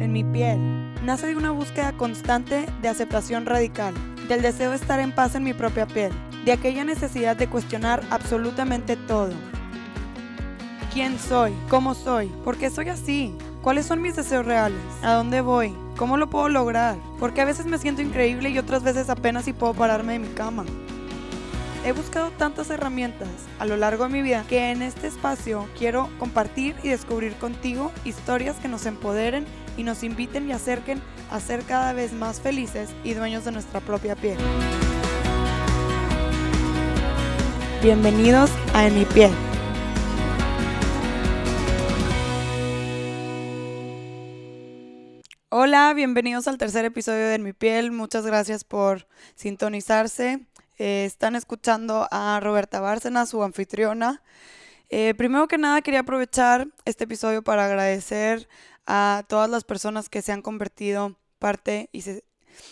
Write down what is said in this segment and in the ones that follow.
en mi piel, nace de una búsqueda constante de aceptación radical, del deseo de estar en paz en mi propia piel, de aquella necesidad de cuestionar absolutamente todo. ¿Quién soy? ¿Cómo soy? ¿Por qué soy así? ¿Cuáles son mis deseos reales? ¿A dónde voy? ¿Cómo lo puedo lograr? Porque a veces me siento increíble y otras veces apenas si puedo pararme de mi cama. He buscado tantas herramientas a lo largo de mi vida que en este espacio quiero compartir y descubrir contigo historias que nos empoderen y nos inviten y acerquen a ser cada vez más felices y dueños de nuestra propia piel. Bienvenidos a En mi piel. Hola, bienvenidos al tercer episodio de En mi piel. Muchas gracias por sintonizarse. Eh, están escuchando a Roberta Bárcena, su anfitriona. Eh, primero que nada quería aprovechar este episodio para agradecer a todas las personas que se han convertido parte y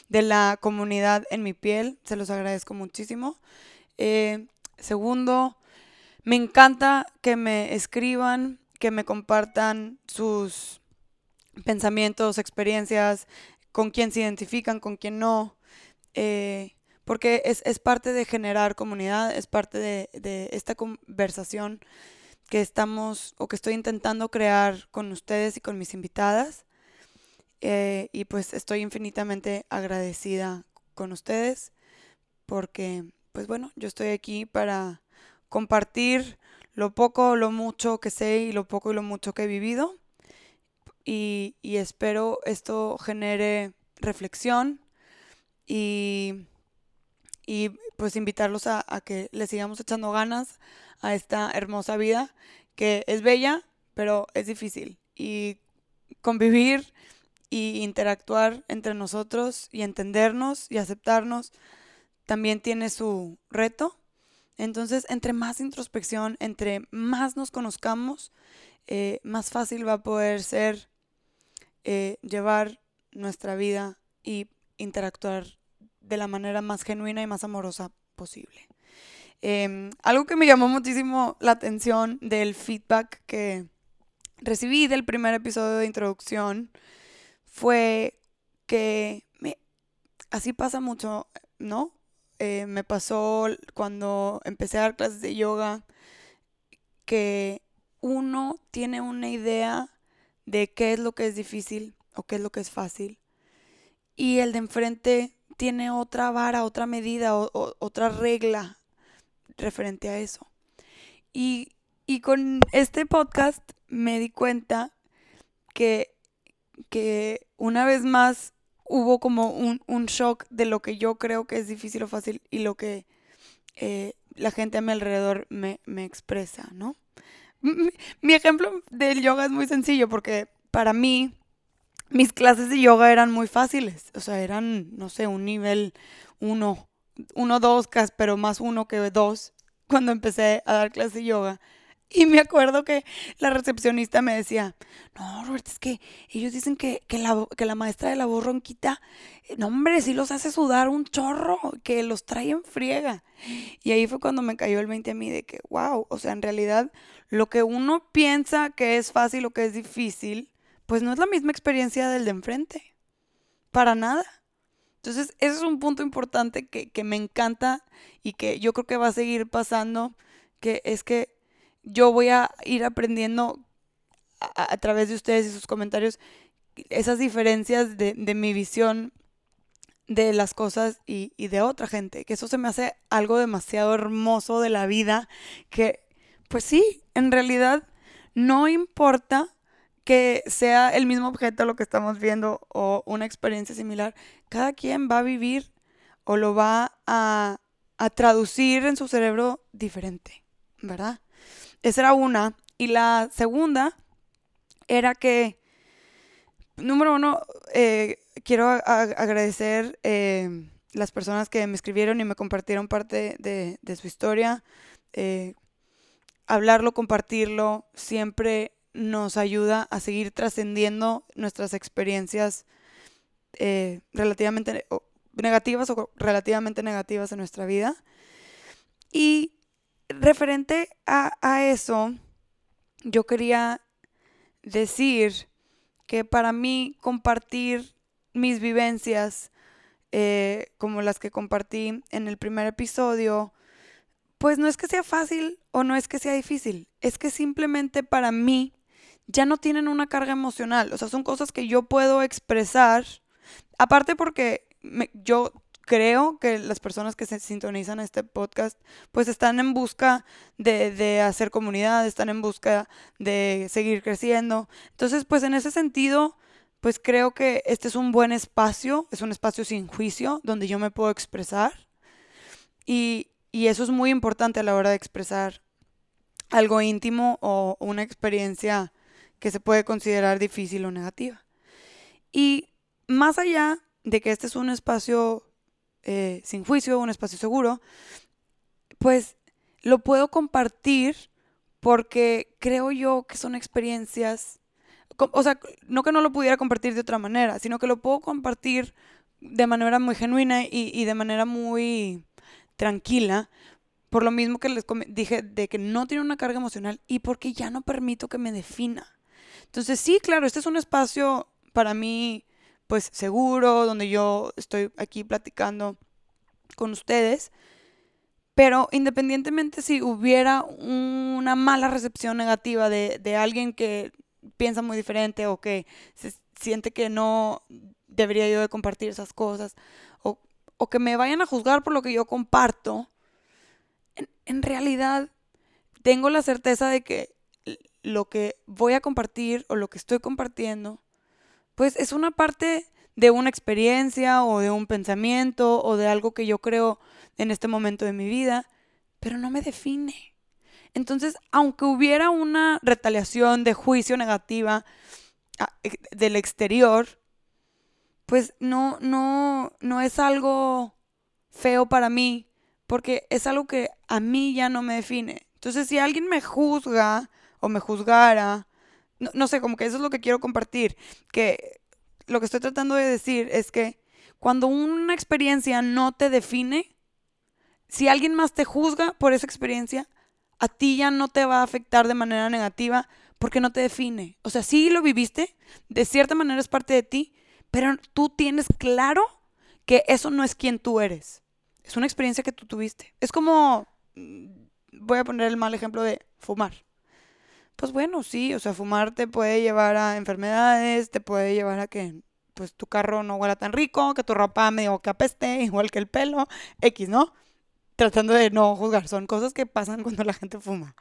de la comunidad en mi piel. Se los agradezco muchísimo. Eh, segundo, me encanta que me escriban, que me compartan sus pensamientos, experiencias, con quién se identifican, con quién no porque es, parte de generar comunidad, es parte de, esta conversación que estamos o que estoy intentando crear con ustedes y con mis invitadas. Eh, y pues estoy infinitamente agradecida con ustedes porque, pues bueno, yo estoy aquí para compartir lo poco lo mucho que sé y lo poco y lo mucho que he vivido. Y, y espero esto genere reflexión y y pues invitarlos a, que le sigamos echando ganas a esta hermosa vida que es bella, pero es difícil. Y convivir y interactuar entre nosotros y entendernos y aceptarnos también tiene su reto. Entonces, entre más introspección, entre más nos conozcamos, eh, más fácil va a poder ser eh, llevar nuestra vida y interactuar de la manera más genuina y más amorosa posible. Em, algo que me llamó muchísimo la atención del feedback que recibí del primer episodio de introducción fue que me, así pasa mucho, ¿no? Eh, me pasó cuando empecé a dar clases de yoga que uno tiene una idea de qué es lo que es difícil o qué es lo que es fácil y el de enfrente tiene otra vara, otra medida, o, otra regla referente a eso. Y, con este podcast me di cuenta que, que una vez más hubo como un, shock de lo que yo creo que es difícil o fácil y lo que eh, la gente a mi alrededor me, expresa, ¿no? mi, ejemplo del yoga es muy sencillo porque para mí mis clases de yoga eran muy fáciles. O sea, eran, no sé, un nivel uno, uno, dos, pero más uno que dos cuando empecé a dar clases de yoga. Y me acuerdo que la recepcionista me decía, no, Robert, es que ellos dicen que, la, que la maestra de la voz ronquita, eh, no, hombre, sí los hace sudar un chorro, que los trae en friega. Y ahí fue cuando me cayó el 20 a mí de que, wow, o sea, en realidad lo que uno piensa que es fácil o que es difícil, pues no es la misma experiencia del de enfrente. Para nada. Entonces, ese es un punto importante que, me encanta y que yo creo que va a seguir pasando, que es que yo voy a ir aprendiendo a, través de ustedes y sus comentarios esas diferencias de, mi visión de las cosas y, y, de otra gente, que eso se me hace algo demasiado hermoso de la vida, que pues sí, en realidad no importa que sea el mismo objeto lo que estamos viendo o una experiencia similar, cada quien va a vivir o lo va a, traducir en su cerebro diferente, ¿verdad? Esa era una. Y la segunda era que, número uno, eh, quiero agradecer eh, las personas que me escribieron y me compartieron parte de, su historia. Eh, hablarlo, compartirlo, siempre nos ayuda a seguir trascendiendo nuestras experiencias eh, relativamente negativas o relativamente negativas en nuestra vida. Y referente a, eso, yo quería decir que para mí compartir mis vivencias, eh, como las que compartí en el primer episodio, pues no es que sea fácil o no es que sea difícil, es que simplemente para mí ya no tienen una carga emocional, o sea, son cosas que yo puedo expresar, aparte porque yo creo que las personas que se sintonizan a este podcast pues están en busca de, de, hacer comunidad, están en busca de seguir creciendo. Entonces, pues en ese sentido, pues creo que este es un buen espacio, es un espacio sin juicio donde yo me puedo expresar. Y, y eso es muy importante a la hora de expresar algo íntimo o una experiencia que se puede considerar difícil o negativa. Y más allá de que este es un espacio eh, sin juicio, un espacio seguro, pues lo puedo compartir porque creo yo que son experiencias, o sea, no que no lo pudiera compartir de otra manera, sino que lo puedo compartir de manera muy genuina y, de manera muy tranquila, por lo mismo que les dije de que no tiene una carga emocional y porque ya no permito que me defina. Entonces sí, claro, este es un espacio para mí pues seguro, donde yo estoy aquí platicando con ustedes. Pero independientemente si hubiera una mala recepción negativa de, de alguien que piensa muy diferente o que se siente que no debería yo de compartir esas cosas o, o que me vayan a juzgar por lo que yo comparto, en, en realidad tengo la certeza de que lo que voy a compartir o lo que estoy compartiendo pues es una parte de una experiencia o de un pensamiento o de algo que yo creo en este momento de mi vida, pero no me define. Entonces, aunque hubiera una retaliación de juicio negativa ah, eh, del exterior, pues no, no, no es algo feo para mí, porque es algo que a mí ya no me define. Entonces, si alguien me juzga o me juzgara no, sé, como que eso es lo que quiero compartir, que lo que estoy tratando de decir es que cuando una experiencia no te define, si alguien más te juzga por esa experiencia, a ti ya no te va a afectar de manera negativa porque no te define. O sea, sí lo viviste, de cierta manera es parte de ti, pero tú tienes claro que eso no es quien tú eres. Es una experiencia que tú tuviste. Es como, mm, voy a poner el mal ejemplo de fumar pues bueno, sí, o sea, fumar te puede llevar a enfermedades, te puede llevar a que pues tu carro no huela tan rico, que tu ropa medio que apeste, igual que el pelo, X, ¿no? Tratando de no juzgar, son cosas que pasan cuando la gente fuma.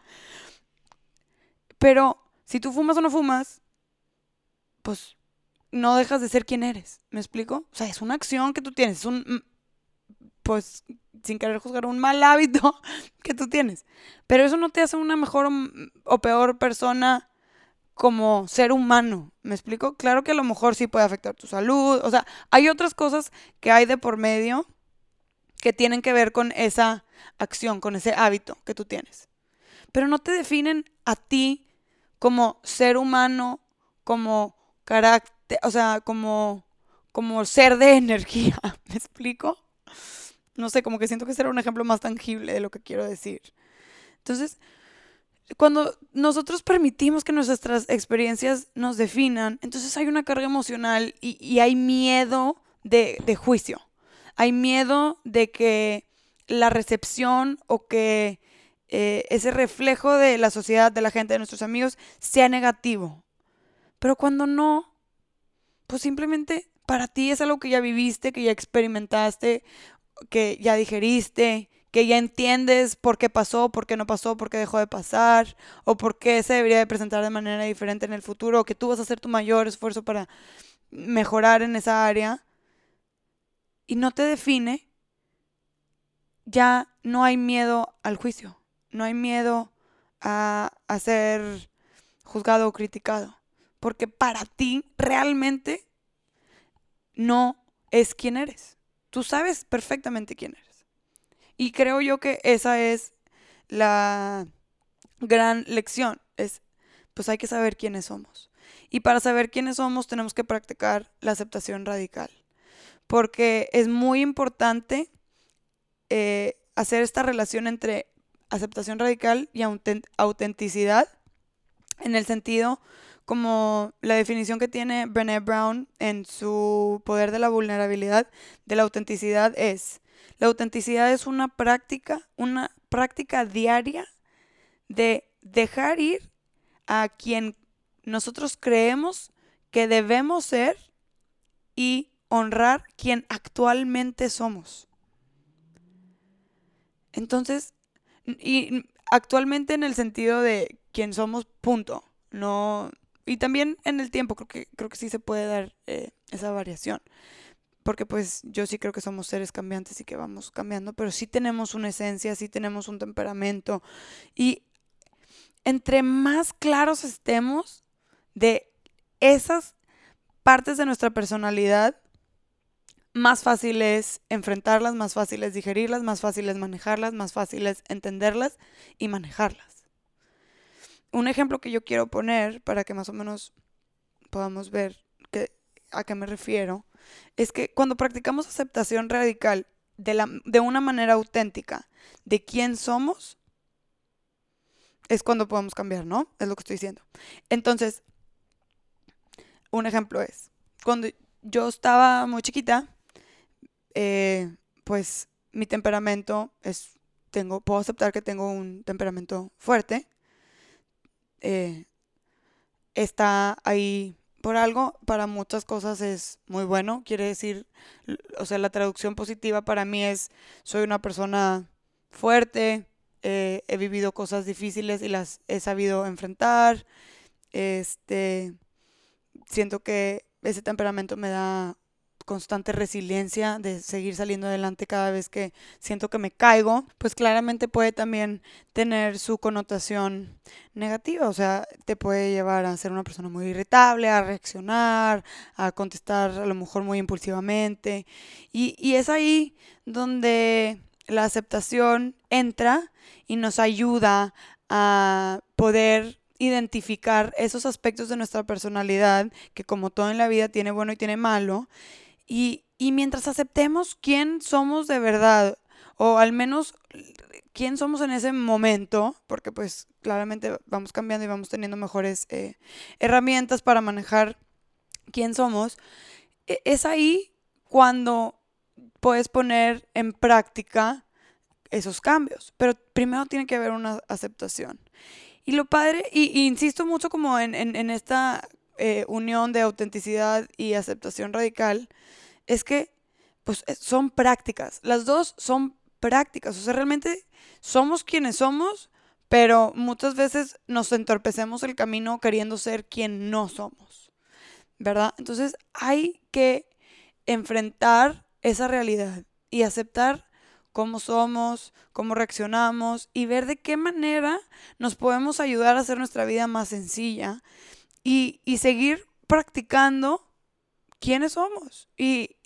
Pero si tú fumas o no fumas, pues no dejas de ser quien eres, ¿me explico? O sea, es una acción que tú tienes, es un, pues sin querer juzgar un mal hábito que tú tienes. Pero eso no te hace una mejor o peor persona como ser humano. ¿Me explico? Claro que a lo mejor sí puede afectar tu salud. O sea, hay otras cosas que hay de por medio que tienen que ver con esa acción, con ese hábito que tú tienes. Pero no te definen a ti como ser humano, como carácter, o sea, como, como ser de energía. ¿Me explico? No sé, como que siento que será un ejemplo más tangible de lo que quiero decir. Entonces, cuando nosotros permitimos que nuestras experiencias nos definan, entonces hay una carga emocional y, hay miedo de, juicio. Hay miedo de que la recepción o que eh, ese reflejo de la sociedad, de la gente, de nuestros amigos, sea negativo. Pero cuando no, pues simplemente para ti es algo que ya viviste, que ya experimentaste que ya digeriste, que ya entiendes por qué pasó, por qué no pasó, por qué dejó de pasar, o por qué se debería de presentar de manera diferente en el futuro, o que tú vas a hacer tu mayor esfuerzo para mejorar en esa área, y no te define, ya no hay miedo al juicio, no hay miedo a, a ser juzgado o criticado, porque para ti realmente no es quien eres. Tú sabes perfectamente quién eres. Y creo yo que esa es la gran lección. Es, pues hay que saber quiénes somos. Y para saber quiénes somos tenemos que practicar la aceptación radical. Porque es muy importante eh, hacer esta relación entre aceptación radical y autenticidad en el sentido como la definición que tiene Brené Brown en su poder de la vulnerabilidad, de la autenticidad es, la autenticidad es una práctica, una práctica diaria de dejar ir a quien nosotros creemos que debemos ser y honrar quien actualmente somos. Entonces, y actualmente en el sentido de quien somos, punto. No, y también en el tiempo, creo que, creo que sí se puede dar eh, esa variación. Porque pues yo sí creo que somos seres cambiantes y que vamos cambiando, pero sí tenemos una esencia, sí tenemos un temperamento. Y entre más claros estemos de esas partes de nuestra personalidad, más fácil es enfrentarlas, más fácil es digerirlas, más fácil es manejarlas, más fácil es entenderlas y manejarlas. Un ejemplo que yo quiero poner para que más o menos podamos ver a qué me refiero es que cuando practicamos aceptación radical de, la, de una manera auténtica de quién somos, es cuando podemos cambiar, ¿no? Es lo que estoy diciendo. Entonces, un ejemplo es, cuando yo estaba muy chiquita, eh, pues mi temperamento es, tengo, puedo aceptar que tengo un temperamento fuerte. Eh, está ahí por algo, para muchas cosas es muy bueno, quiere decir, o sea, la traducción positiva para mí es, soy una persona fuerte, eh, he vivido cosas difíciles y las he sabido enfrentar, este, siento que ese temperamento me da constante resiliencia de seguir saliendo adelante cada vez que siento que me caigo, pues claramente puede también tener su connotación negativa, o sea, te puede llevar a ser una persona muy irritable, a reaccionar, a contestar a lo mejor muy impulsivamente. Y, y es ahí donde la aceptación entra y nos ayuda a poder identificar esos aspectos de nuestra personalidad que como todo en la vida tiene bueno y tiene malo. Y, mientras aceptemos quién somos de verdad, o al menos quién somos en ese momento, porque pues claramente vamos cambiando y vamos teniendo mejores eh, herramientas para manejar quién somos, e, es ahí cuando puedes poner en práctica esos cambios. Pero primero tiene que haber una aceptación. Y lo padre, y, insisto mucho como en, esta eh, unión de autenticidad y aceptación radical, es que pues eh, son prácticas. Las dos son prácticas. O sea, realmente somos quienes somos, pero muchas veces nos entorpecemos el camino queriendo ser quien no somos. ¿Verdad? Entonces hay que enfrentar esa realidad y aceptar cómo somos, cómo reaccionamos y ver de qué manera nos podemos ayudar a hacer nuestra vida más sencilla y, seguir practicando quiénes somos. Y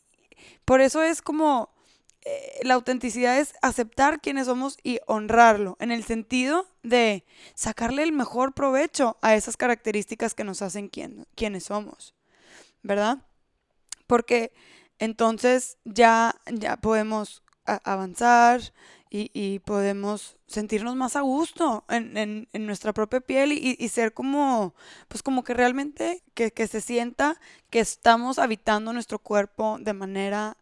por eso es como eh, la autenticidad es aceptar quiénes somos y honrarlo, en el sentido de sacarle el mejor provecho a esas características que nos hacen quién, quiénes somos, ¿verdad? Porque entonces ya, ya podemos avanzar y, podemos sentirnos más a gusto en, nuestra propia piel y, ser como, pues como que realmente que, que, se sienta que estamos habitando nuestro cuerpo de manera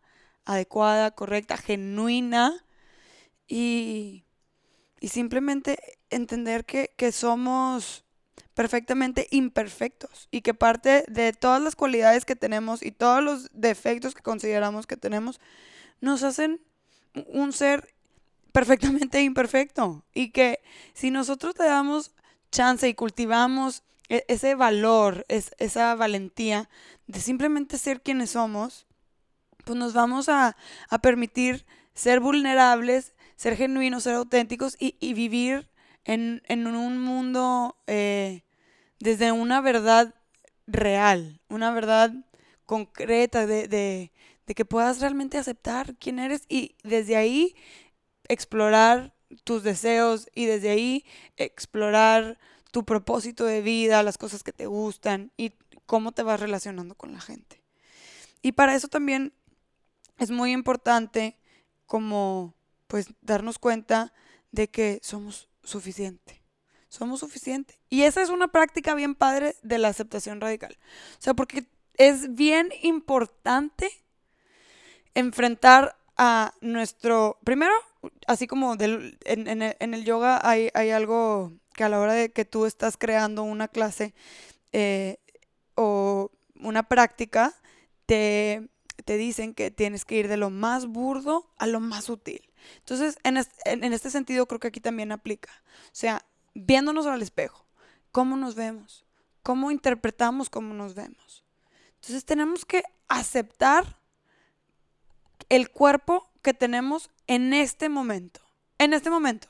adecuada, correcta, genuina y, simplemente entender que, que somos perfectamente imperfectos y que parte de todas las cualidades que tenemos y todos los defectos que consideramos que tenemos nos hacen un ser perfectamente imperfecto. Y que si nosotros le damos chance y cultivamos e, ese valor, esa valentía de simplemente ser quienes somos, pues nos vamos a, permitir ser vulnerables, ser genuinos, ser auténticos y, vivir en, un mundo eh, desde una verdad real, una verdad concreta de, de que puedas realmente aceptar quién eres y desde ahí explorar tus deseos y desde ahí explorar tu propósito de vida, las cosas que te gustan y cómo te vas relacionando con la gente. Y para eso también es muy importante como pues darnos cuenta de que somos suficiente. somos suficientes. Y esa es una práctica bien padre de la aceptación radical. O sea, porque es bien importante enfrentar a nuestro, primero, así como del, en, el, yoga hay, hay, algo que a la hora de que tú estás creando una clase eh, o una práctica, te, te dicen que tienes que ir de lo más burdo a lo más sutil. Entonces, en, en este sentido, creo que aquí también aplica. O sea, viéndonos al espejo, cómo nos vemos, cómo interpretamos cómo nos vemos. Entonces, tenemos que aceptar el cuerpo que tenemos en este momento. En este momento.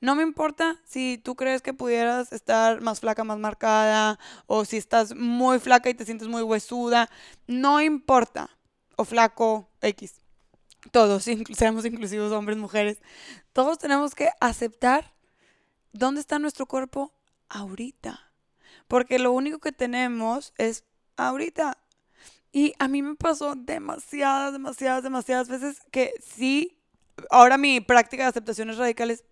No me importa si tú crees que pudieras estar más flaca, más marcada, o si estás muy flaca y te sientes muy huesuda. No importa. O flaco, X. Todos, seamos inclusivos hombres, mujeres. Todos tenemos que aceptar dónde está nuestro cuerpo ahorita. Porque lo único que tenemos es ahorita. Y a mí me pasó demasiadas, demasiadas, demasiadas veces que sí, ahora mi práctica de aceptaciones radicales,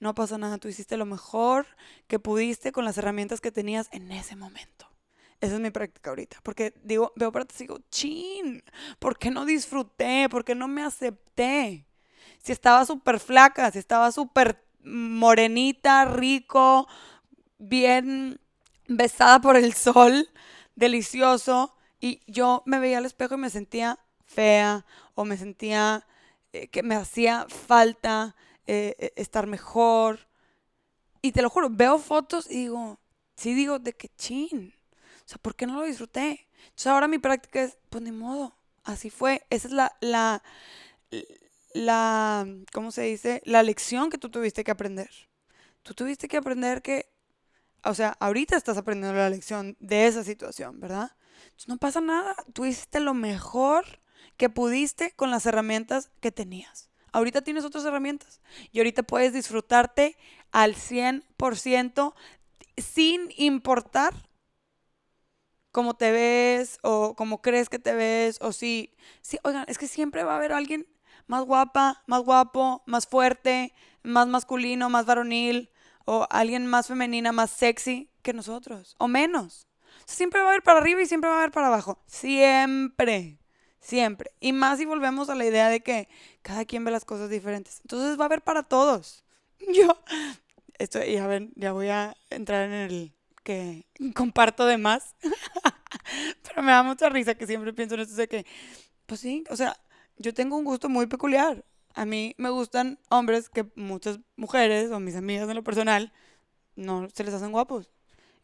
no pasa nada, tú hiciste lo mejor que pudiste con las herramientas que tenías en ese momento. Esa es mi práctica ahorita. Porque digo, veo para ti y digo, chin, ¿por qué no disfruté? ¿Por qué no me acepté? Si estaba súper flaca, si estaba súper morenita, rico, bien besada por el sol, delicioso y yo me veía al espejo y me sentía fea o me sentía eh, que me hacía falta eh, eh, estar mejor. Y te lo juro, veo fotos y digo, sí digo, de qué chin. O sea, ¿por qué no lo disfruté? Entonces ahora mi práctica es, pues ni modo, así fue. Esa es la, la, la, ¿cómo se dice? La lección que tú tuviste que aprender. Tú tuviste que aprender que, o sea, ahorita estás aprendiendo la lección de esa situación, ¿verdad? No pasa nada. Tú hiciste lo mejor que pudiste con las herramientas que tenías. Ahorita tienes otras herramientas y ahorita puedes disfrutarte al 100% sin importar cómo te ves o cómo crees que te ves o si, si, oigan, es que siempre va a haber alguien más guapa, más guapo, más fuerte, más masculino, más varonil o alguien más femenina, más sexy que nosotros o menos. Siempre va a haber para arriba y siempre va a haber para abajo. Siempre. Siempre. Y más si volvemos a la idea de que cada quien ve las cosas diferentes. Entonces va a haber para todos. Yo, esto, ya ven, ya voy a entrar en el que comparto de más. Pero me da mucha risa que siempre pienso en esto de que, pues sí, o sea, yo tengo un gusto muy peculiar. A mí me gustan hombres que muchas mujeres o mis amigas en lo personal no se les hacen guapos.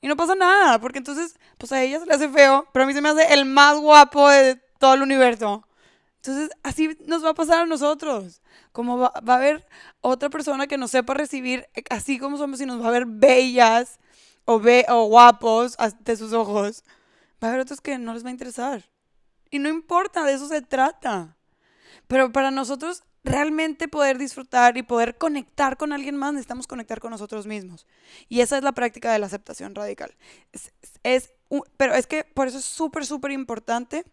Y no pasa nada, porque entonces, pues a ella se le hace feo, pero a mí se me hace el más guapo de todo el universo. Entonces, así nos va a pasar a nosotros. Como va, a haber otra persona que nos sepa recibir así como somos y nos va a ver bellas o, be o guapos de sus ojos. Va a haber otros que no les va a interesar. Y no importa, de eso se trata. Pero para nosotros realmente poder disfrutar y poder conectar con alguien más, necesitamos conectar con nosotros mismos. Y esa es la práctica de la aceptación radical. Es, pero es que por eso es súper, súper importante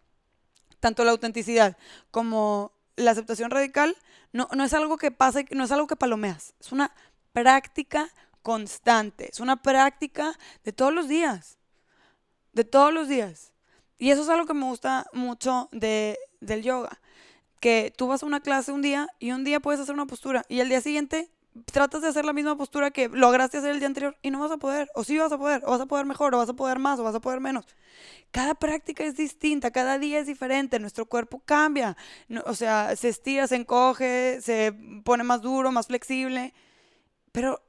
tanto la autenticidad como la aceptación radical. No, no es algo que pasa, no es algo que palomeas. Es una práctica constante. Es una práctica de todos los días. De todos los días. Y eso es algo que me gusta mucho de, del yoga que tú vas a una clase un día y un día puedes hacer una postura y el día siguiente tratas de hacer la misma postura que lograste hacer el día anterior y no vas a poder, o sí vas a poder, o vas a poder mejor, o vas a poder más, o vas a poder menos. Cada práctica es distinta, cada día es diferente, nuestro cuerpo cambia, o sea, se estira, se encoge, se pone más duro, más flexible, pero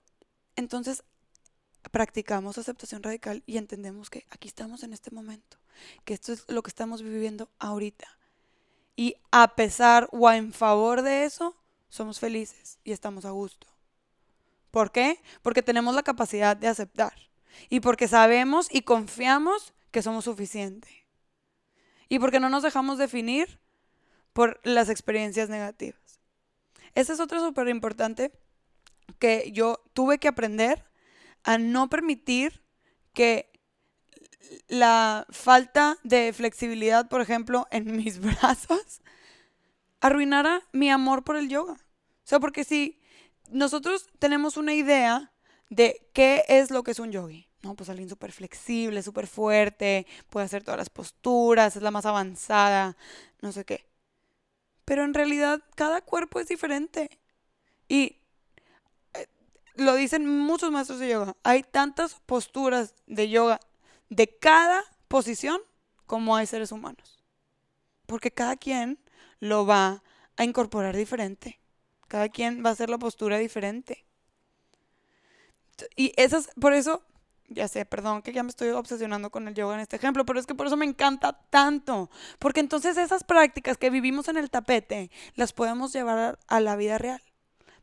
entonces practicamos aceptación radical y entendemos que aquí estamos en este momento, que esto es lo que estamos viviendo ahorita y a pesar o en favor de eso, somos felices y estamos a gusto. ¿Por qué? Porque tenemos la capacidad de aceptar. Y porque sabemos y confiamos que somos suficientes. Y porque no nos dejamos definir por las experiencias negativas. Ese es otro súper importante que yo tuve que aprender a no permitir que la falta de flexibilidad, por ejemplo, en mis brazos, arruinara mi amor por el yoga. O sea, porque si nosotros tenemos una idea de qué es lo que es un yogi. No, pues alguien súper flexible, súper fuerte, puede hacer todas las posturas, es la más avanzada, no sé qué. Pero en realidad cada cuerpo es diferente. Y eh, lo dicen muchos maestros de yoga. Hay tantas posturas de yoga de cada posición como hay seres humanos. Porque cada quien lo va a incorporar diferente. Cada quien va a hacer la postura diferente. Y esas, por eso, ya sé, perdón que ya me estoy obsesionando con el yoga en este ejemplo, pero es que por eso me encanta tanto. Porque entonces esas prácticas que vivimos en el tapete las podemos llevar a la vida real.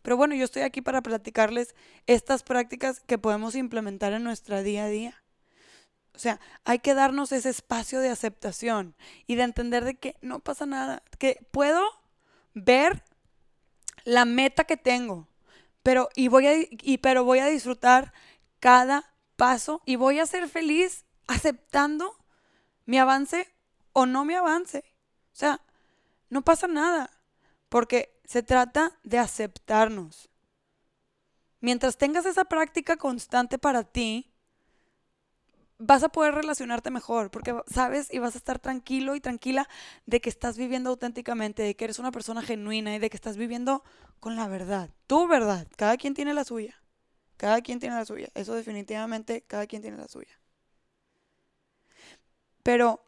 Pero bueno, yo estoy aquí para platicarles estas prácticas que podemos implementar en nuestra día a día. O sea, hay que darnos ese espacio de aceptación y de entender de que no pasa nada, que puedo ver la meta que tengo, pero, y voy a, y, pero voy a disfrutar cada paso y voy a ser feliz aceptando mi avance o no mi avance. O sea, no pasa nada, porque se trata de aceptarnos. Mientras tengas esa práctica constante para ti, vas a poder relacionarte mejor, porque sabes y vas a estar tranquilo y tranquila de que estás viviendo auténticamente, de que eres una persona genuina y de que estás viviendo con la verdad, tu verdad. Cada quien tiene la suya. Cada quien tiene la suya. Eso definitivamente, cada quien tiene la suya. Pero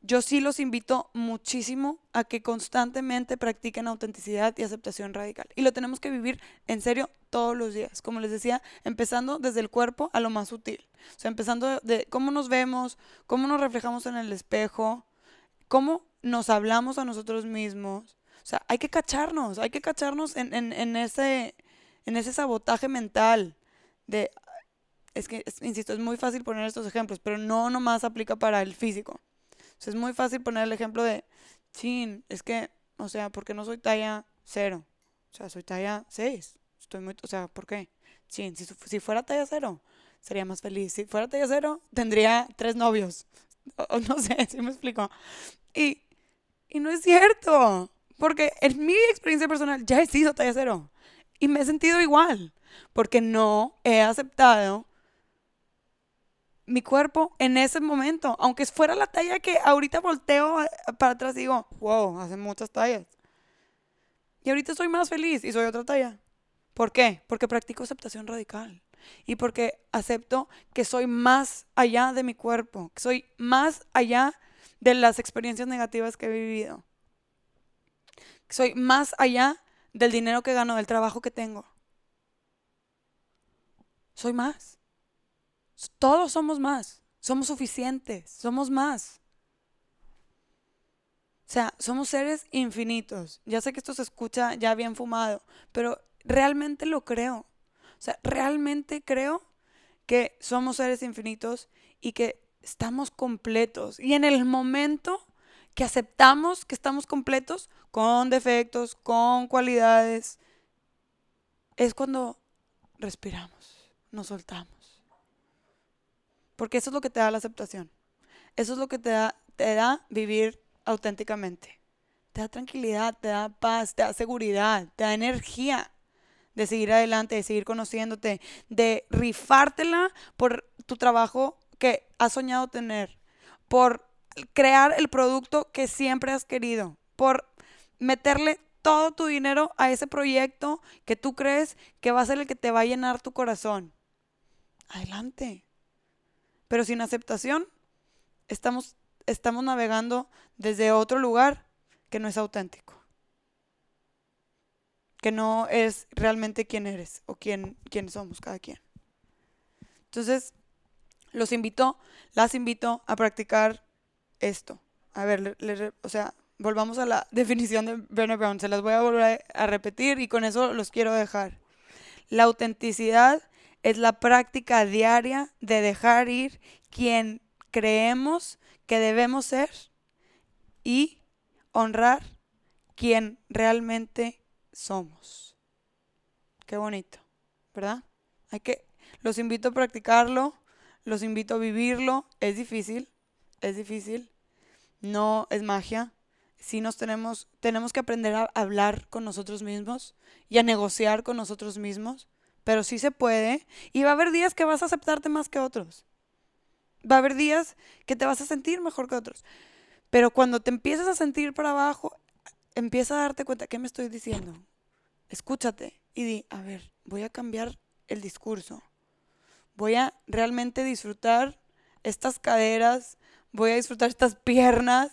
yo sí los invito muchísimo a que constantemente practiquen autenticidad y aceptación radical. Y lo tenemos que vivir en serio todos los días. Como les decía, empezando desde el cuerpo a lo más sutil. O sea, empezando de cómo nos vemos, cómo nos reflejamos en el espejo, cómo nos hablamos a nosotros mismos. O sea, hay que cacharnos, hay que cacharnos en, ese, en ese sabotaje mental de... Es que, insisto, es muy fácil poner estos ejemplos, pero no nomás aplica para el físico es muy fácil poner el ejemplo de, chin, es que, o sea, porque no soy talla cero? O sea, soy talla 6. Estoy muy, o sea, ¿por qué? Chin, si, si fuera talla cero, sería más feliz. Si fuera talla cero, tendría tres novios. O, no sé, si me explico. Y, y no es cierto. Porque en mi experiencia personal ya he sido talla cero. Y me he sentido igual. Porque no he aceptado mi cuerpo en ese momento, aunque fuera la talla que ahorita volteo eh, para atrás y digo, wow, hace muchas tallas. Y ahorita soy más feliz y soy otra talla. ¿Por qué? Porque practico aceptación radical. Y porque acepto que soy más allá de mi cuerpo, que soy más allá de las experiencias negativas que he vivido. Que soy más allá del dinero que gano, del trabajo que tengo. Soy más. Todos somos más. Somos suficientes. Somos más. O sea, somos seres infinitos. Ya sé que esto se escucha ya bien fumado, pero realmente lo creo. O sea, realmente creo que somos seres infinitos y que estamos completos. Y en el momento que aceptamos que estamos completos, con defectos, con cualidades, es cuando respiramos, nos soltamos. Porque eso es lo que te da la aceptación. Eso es lo que te da, te da vivir auténticamente. Te da tranquilidad, te da paz, te da seguridad, te da energía de seguir adelante, de seguir conociéndote, de rifártela por tu trabajo que has soñado tener, por crear el producto que siempre has querido, por meterle todo tu dinero a ese proyecto que tú crees que va a ser el que te va a llenar tu corazón. Adelante. Pero sin aceptación, estamos, estamos navegando desde otro lugar que no es auténtico. Que no es realmente quién eres o quién, quién somos cada quien. Entonces, los invito, las invito a practicar esto. A ver, o sea, volvamos a la definición de Brené Brown. Se las voy a volver a repetir y con eso los quiero dejar. La autenticidad es la práctica diaria de dejar ir quien creemos que debemos ser y honrar quien realmente somos. Qué bonito, ¿verdad? Hay que los invito a practicarlo, los invito a vivirlo, es difícil, es difícil. No es magia. Sí nos tenemos tenemos que aprender a hablar con nosotros mismos y a negociar con nosotros mismos pero sí se puede. Y va a haber días que vas a aceptarte más que otros. Va a haber días que te vas a sentir mejor que otros. Pero cuando te empiezas a sentir para abajo, empieza a darte cuenta, ¿qué me estoy diciendo? Escúchate y di, a ver, voy a cambiar el discurso. Voy a realmente disfrutar estas caderas, voy a disfrutar estas piernas,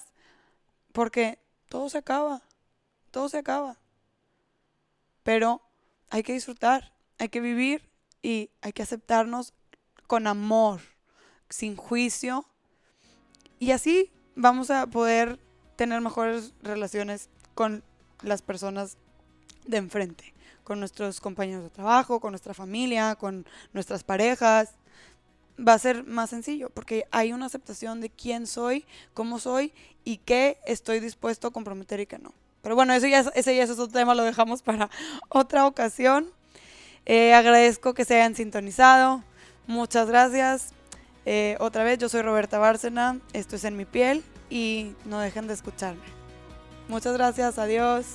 porque todo se acaba, todo se acaba. Pero hay que disfrutar, hay que vivir y hay que aceptarnos con amor, sin juicio. Y así vamos a poder tener mejores relaciones con las personas de enfrente, con nuestros compañeros de trabajo, con nuestra familia, con nuestras parejas. Va a ser más sencillo porque hay una aceptación de quién soy, cómo soy y qué estoy dispuesto a comprometer y qué no. Pero bueno, eso ya ese ya es otro tema, lo dejamos para otra ocasión. Eh, agradezco que se hayan sintonizado. Muchas gracias. Eh, otra vez, yo soy Roberta Bárcena, esto es En mi piel y no dejen de escucharme. Muchas gracias, adiós.